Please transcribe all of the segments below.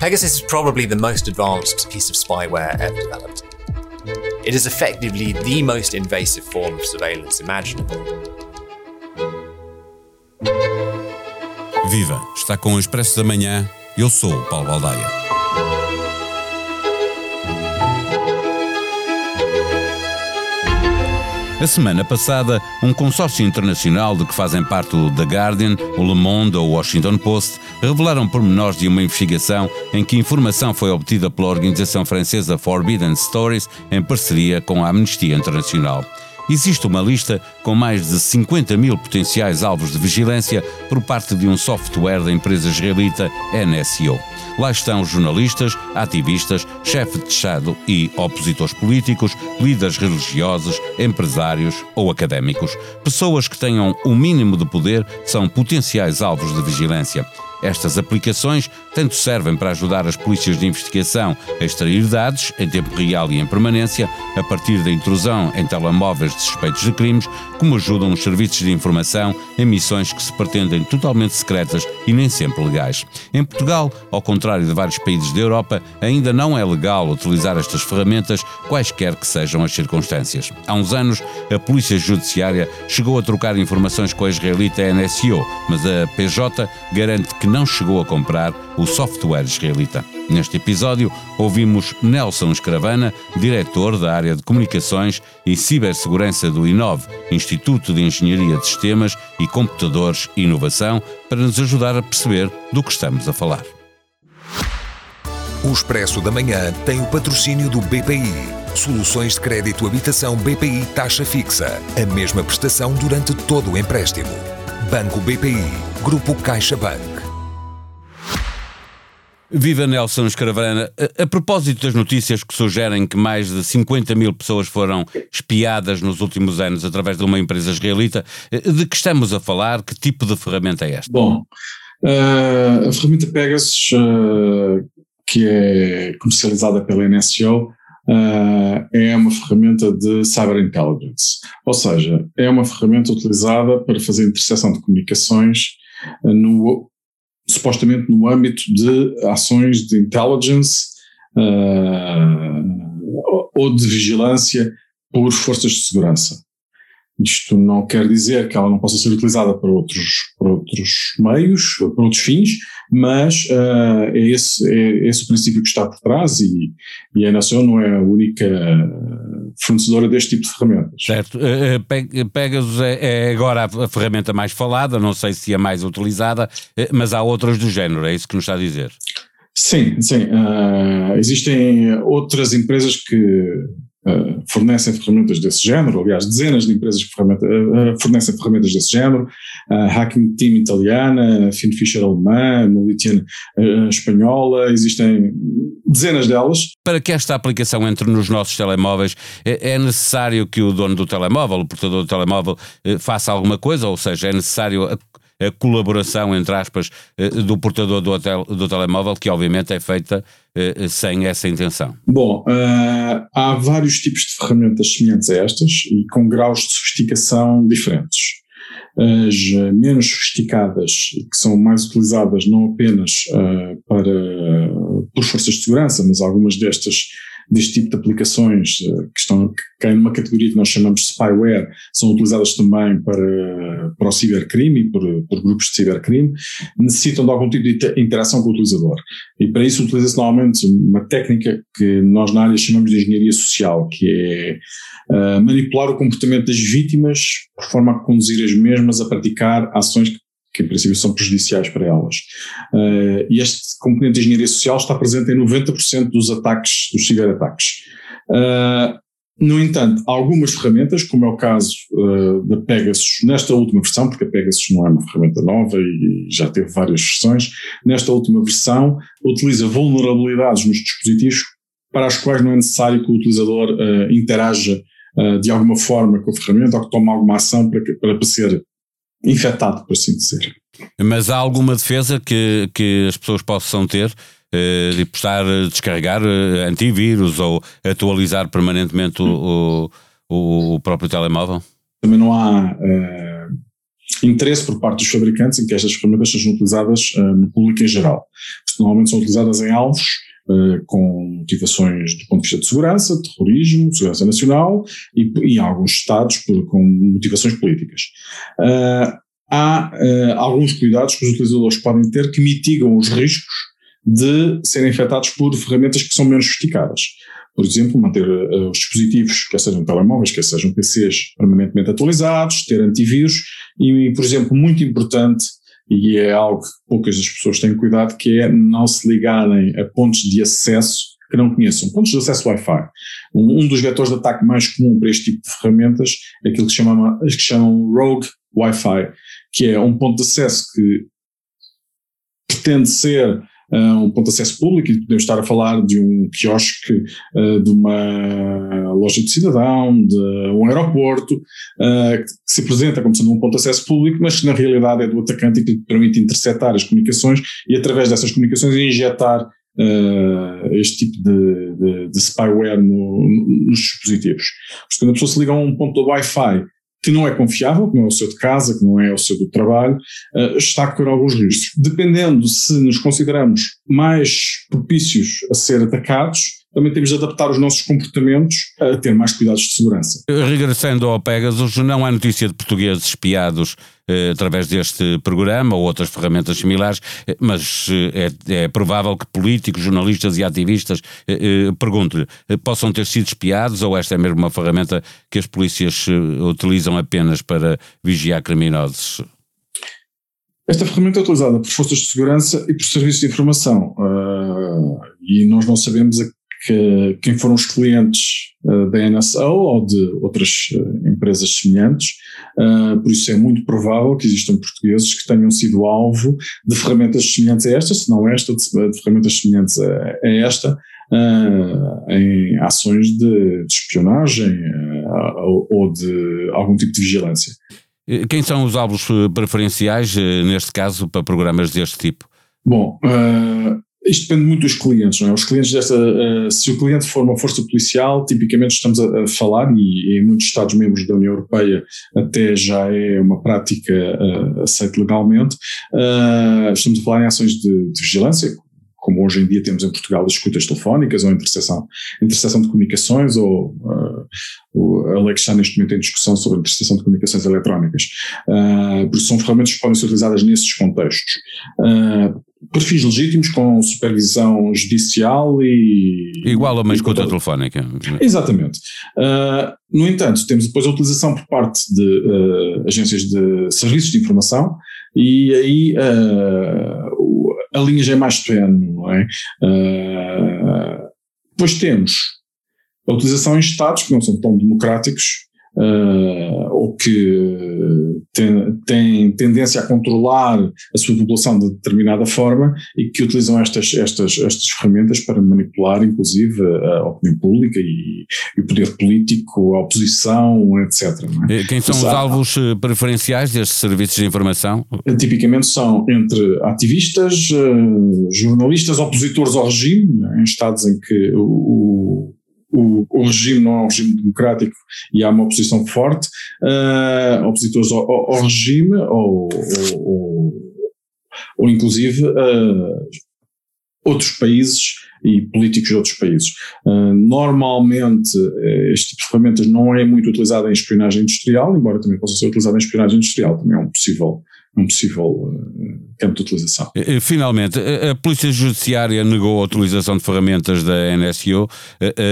Pegasus is probably the most advanced piece of spyware ever developed. It is effectively the most invasive form of surveillance imaginable. Viva! Está com o Expresso da Manhã. Eu sou Paulo Baldaia. A semana passada, um consórcio internacional de que fazem parte o The Guardian, o Le Monde ou o Washington Post revelaram pormenores de uma investigação em que informação foi obtida pela organização francesa Forbidden Stories em parceria com a Amnistia Internacional. Existe uma lista com mais de 50 mil potenciais alvos de vigilância por parte de um software da empresa israelita NSO. Lá estão jornalistas, ativistas, chefes de Estado e opositores políticos, líderes religiosos, empresários ou académicos. Pessoas que tenham o mínimo de poder são potenciais alvos de vigilância. Estas aplicações tanto servem para ajudar as polícias de investigação a extrair dados em tempo real e em permanência, a partir da intrusão em telemóveis de suspeitos de crimes, como ajudam os serviços de informação em missões que se pretendem totalmente secretas e nem sempre legais. Em Portugal, ao contrário de vários países da Europa, ainda não é legal utilizar estas ferramentas, quaisquer que sejam as circunstâncias. Há uns anos, a Polícia Judiciária chegou a trocar informações com a israelita NSO, mas a PJ garante que não chegou a comprar o software israelita. Neste episódio, ouvimos Nelson Escravana, diretor da área de comunicações e cibersegurança do INOV, Instituto de Engenharia de Sistemas e Computadores e Inovação, para nos ajudar a perceber do que estamos a falar. O Expresso da Manhã tem o patrocínio do BPI. Soluções de crédito habitação BPI taxa fixa. A mesma prestação durante todo o empréstimo. Banco BPI. Grupo CaixaBank. Viva Nelson Escravana. A, a, propósito das notícias que sugerem que mais de 50 mil pessoas foram espiadas nos últimos anos através de uma empresa israelita, de que estamos a falar? Que tipo de ferramenta é esta? Bom, uh, a ferramenta Pegasus, uh, que é comercializada pela NSO, uh, é uma ferramenta de Cyber Intelligence. Ou seja, é uma ferramenta utilizada para fazer interseção de comunicações no supostamente no âmbito de ações de intelligence uh, ou de vigilância por forças de segurança. Isto não quer dizer que ela não possa ser utilizada para outros, para outros meios, para outros fins, mas uh, é, esse, é esse o princípio que está por trás e, e a Nação não é a única fornecedora deste tipo de ferramentas. Certo. Eh, eh, Pegasus é, é agora a ferramenta mais falada, não sei se é mais utilizada, mas há outras do género, é isso que nos está a dizer? Sim, sim. Uh, existem outras empresas que Uh, fornecem ferramentas desse género, aliás, dezenas de empresas que ferramenta, uh, fornecem ferramentas desse género, uh, Hacking Team italiana, Finfisher alemã, Molitian espanhola, existem dezenas delas. Para que esta aplicação entre nos nossos telemóveis, é, é necessário que o dono do telemóvel, o portador do telemóvel, faça alguma coisa, ou seja, é necessário a, a colaboração, entre aspas, do portador do, hotel, do telemóvel, que obviamente é feita eh, sem essa intenção? Bom, uh, há vários tipos de ferramentas semelhantes a estas e com graus de sofisticação diferentes. As menos sofisticadas, que são mais utilizadas não apenas uh, para, por forças de segurança, mas algumas destas deste tipo de aplicações eh, que, estão, que caem numa categoria que nós chamamos de spyware, são utilizadas também para, para o cibercrime, por, por grupos de cibercrime, necessitam de algum tipo de interação com o utilizador. E para isso utiliza-se normalmente uma técnica que nós na área chamamos de engenharia social, que é uh, manipular o comportamento das vítimas por forma a conduzir as mesmas a praticar ações que que em princípio são prejudiciais para elas. Uh, e este componente de engenharia social está presente em 90% dos ataques, dos ciberataques. Uh, no entanto, algumas ferramentas, como é o caso uh, da Pegasus, nesta última versão, porque a Pegasus não é uma ferramenta nova e já teve várias versões, nesta última versão utiliza vulnerabilidades nos dispositivos para as quais não é necessário que o utilizador uh, interaja uh, de alguma forma com a ferramenta ou que tome alguma ação para, para ser infectado, por assim dizer. Mas há alguma defesa que, que as pessoas possam ter eh, de postar, descarregar eh, antivírus ou atualizar permanentemente o, o, o próprio telemóvel? Também não há interesse por parte dos fabricantes em que estas ferramentas sejam utilizadas uh, no público em geral. Normalmente são utilizadas em alvos com motivações do ponto de vista de segurança, terrorismo, segurança nacional e, em alguns estados por, com motivações políticas. Uh, há alguns cuidados que os utilizadores podem ter que mitigam os riscos de serem afetados por ferramentas que são menos sofisticadas por exemplo, manter uh, os dispositivos, quer sejam telemóveis, quer sejam PCs, permanentemente atualizados, ter antivírus e, por exemplo, muito importante, e é algo que poucas das pessoas têm cuidado, que é não se ligarem a pontos de acesso que não conheçam. Pontos de acesso Wi-Fi. Um, um dos vetores de ataque mais comum para este tipo de ferramentas é aquilo que, chama, que chamam Rogue Wi-Fi, que é um ponto de acesso que pretende ser um ponto de acesso público e podemos estar a falar de um quiosque, uh, de uma loja de cidadão, de um aeroporto, uh, que se apresenta como sendo um ponto de acesso público, mas que na realidade é do atacante e que permite interceptar as comunicações e através dessas comunicações injetar Uh, este tipo de, de, de spyware no, nos dispositivos. Porque quando a pessoa se liga a um ponto de Wi-Fi que não é confiável, que não é o seu de casa, que não é o seu do trabalho, uh, está a correr alguns riscos. Dependendo se nos consideramos mais propícios a ser atacados, também temos de adaptar os nossos comportamentos a ter mais cuidados de segurança. Regressando ao Pegasus, não há notícia de portugueses espiados eh, através deste programa ou outras ferramentas similares, eh, mas eh, é, é, provável que políticos, jornalistas e ativistas, eh, eh pergunto-lhe, eh, possam ter sido espiados ou esta é mesmo uma ferramenta que as polícias utilizam apenas para vigiar criminosos? Esta ferramenta é utilizada por forças de segurança e por serviços de informação. Uh, e nós não sabemos a que quem foram os clientes uh, da NSO ou de outras uh, empresas semelhantes, uh, por isso é muito provável que existam portugueses que tenham sido alvo de ferramentas semelhantes a esta, se não esta, de, de ferramentas semelhantes a, a esta, em ações de, de espionagem ou de algum tipo de vigilância. Quem são os alvos preferenciais, neste caso, para programas deste tipo? Bom, uh, isto depende muito dos clientes, não é? Os clientes desta, uh, se o cliente for uma força policial, tipicamente estamos a, a falar, e, em muitos Estados-membros da União Europeia até já é uma prática uh, aceita legalmente, uh, estamos a falar em ações de, de vigilância, como hoje em dia temos em Portugal as escutas telefónicas ou interseção, interseção de comunicações ou uh, a lei que está neste momento em discussão sobre a interseção de comunicações eletrónicas. Uh, porque são ferramentas que podem ser utilizadas nesses contextos. Uh, perfis legítimos com supervisão judicial e. Igual a uma escuta telefónica. Exatamente. Uh, no entanto, temos depois a utilização por parte de uh, agências de serviços de informação e aí uh, a linha já é mais tenue, não é? depois temos a utilização em Estados que não são tão democráticos uh, ou que tem, tem, tendência a controlar a sua população de determinada forma e que utilizam estas, estas, estas ferramentas para manipular, inclusive, a opinião pública e, e o poder político, a oposição, etc. É? Quem são os alvos eh, preferenciais destes serviços de informação? Tipicamente são entre ativistas, jornalistas, opositores ao regime, em estados em que o, o, o, regime não é um regime democrático e há uma oposição forte, uh, opositores ao, ao, regime ou, ou, ou, inclusive uh, outros países e políticos de outros países. Uh, normalmente este tipo de ferramentas não é muito utilizado em espionagem industrial, embora também possa ser utilizado em espionagem industrial, também é um possível um possível uh, campo de utilização. Finalmente, a Polícia Judiciária negou a utilização de ferramentas da NSO,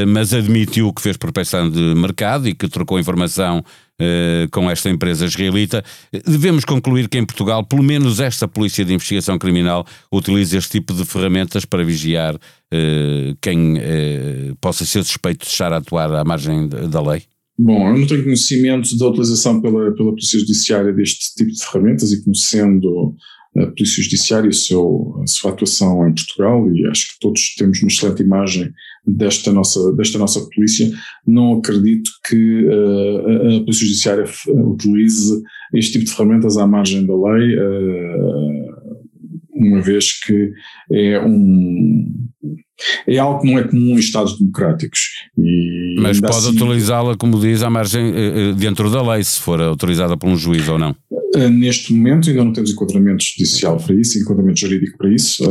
mas admitiu que fez prospecção de mercado e que trocou informação com esta empresa israelita. Devemos concluir que em Portugal, pelo menos esta Polícia de Investigação Criminal utiliza este tipo de ferramentas para vigiar quem possa ser suspeito de estar a atuar à margem da lei? Bom, eu não tenho conhecimento da utilização pela, pela Polícia Judiciária deste tipo de ferramentas e conhecendo a Polícia Judiciária e seu, a sua atuação em Portugal, e acho que todos temos uma excelente imagem desta nossa, desta nossa polícia, não acredito que uh, a Polícia Judiciária utilize este tipo de ferramentas à margem da lei, uh, uma vez que é um é algo que não é comum em Estados democráticos. E Mas pode assim, utilizá-la, como diz, à margem, eh, eh, dentro da lei, se for autorizada por um juiz ou não? Uh, neste momento ainda não temos enquadramento judicial para isso, enquadramento jurídico para isso,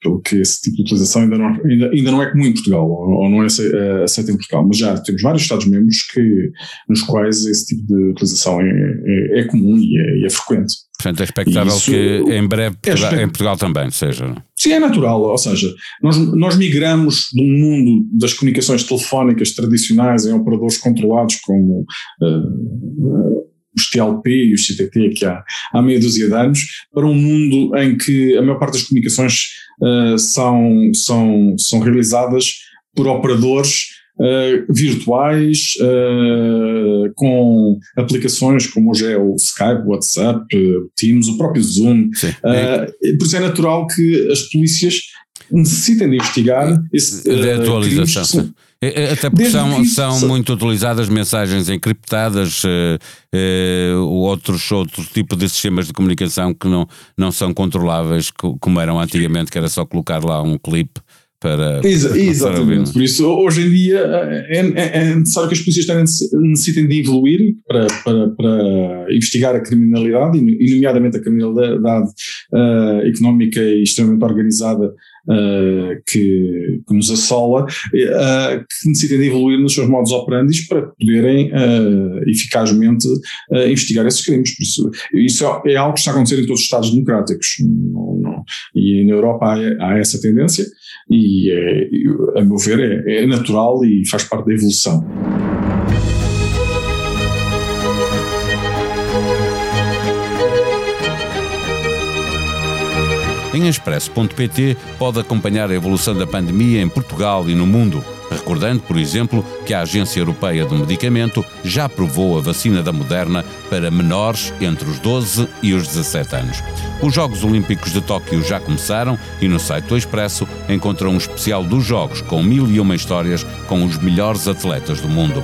pelo que esse tipo de utilização ainda não, ainda, ainda não é comum em Portugal, ou, não é aceito em Portugal, mas já temos vários Estados-membros que, nos quais esse tipo de utilização é, é, é comum e é, e é frequente. Portanto, é expectável Isso, que em breve é em Portugal também seja. Sim, é natural. Ou seja, nós, nós migramos de um mundo das comunicações telefónicas tradicionais em operadores controlados como uh, os TLP e os CTT que há, há meia dúzia de anos para um mundo em que a maior parte das comunicações uh, são, são, são realizadas por operadores uh, virtuais, uh, com aplicações como hoje é o Skype, o WhatsApp, o Teams, o próprio Zoom. Uh, por isso é natural que as polícias necessitem de investigar esse, de atualização. Até porque são, são muito utilizadas mensagens encriptadas, uh, outros, outros tipos de sistemas de comunicação que não, não são controláveis, como eram antigamente, que era só colocar lá um clipe para. Exa exatamente. Por isso, hoje em dia é, é, é necessário que as polícias necessitem de evoluir para, para, para investigar a criminalidade, e nomeadamente a criminalidade uh, económica e extremamente organizada uh, que, que, nos assola, uh, que necessitem de evoluir nos seus modos operandi para poderem eficazmente investigar esses crimes. Por isso, isso é, é algo que está a acontecer em todos os Estados democráticos. Não, e na Europa há, há, essa tendência, e é, a meu ver é, é natural e faz parte da evolução. Em expresso.pt pode acompanhar a evolução da pandemia em Portugal e no mundo, recordando, por exemplo, que a Agência Europeia do Medicamento já aprovou a vacina da Moderna para menores entre os 12 e os 17 anos. Os Jogos Olímpicos de Tóquio já começaram e no site do Expresso encontrou um especial dos Jogos com mil e uma histórias com os melhores atletas do mundo.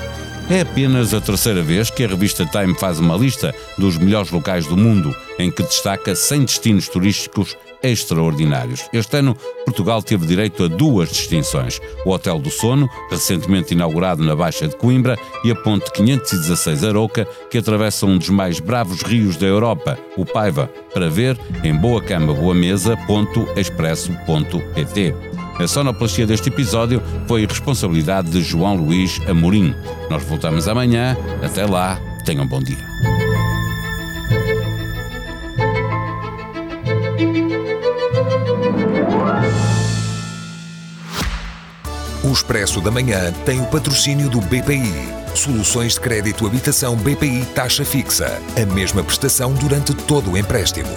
É apenas a terceira vez que a revista Time faz uma lista dos melhores locais do mundo, em que destaca 100 destinos turísticos extraordinários. Este ano, Portugal teve direito a duas distinções: o Hotel do Sono, recentemente inaugurado na Baixa de Coimbra, e a Ponte 516 Aroca, que atravessa um dos mais bravos rios da Europa, o Paiva, para ver em boacamaboamesa.expresso.pt. A sonoplastia deste episódio foi responsabilidade de João Luís Amorim. Nós voltamos amanhã. Até lá, tenham um bom dia. O Expresso da Manhã tem o patrocínio do BPI. Soluções de crédito habitação BPI taxa fixa. A mesma prestação durante todo o empréstimo.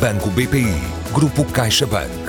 Banco BPI. Grupo CaixaBank.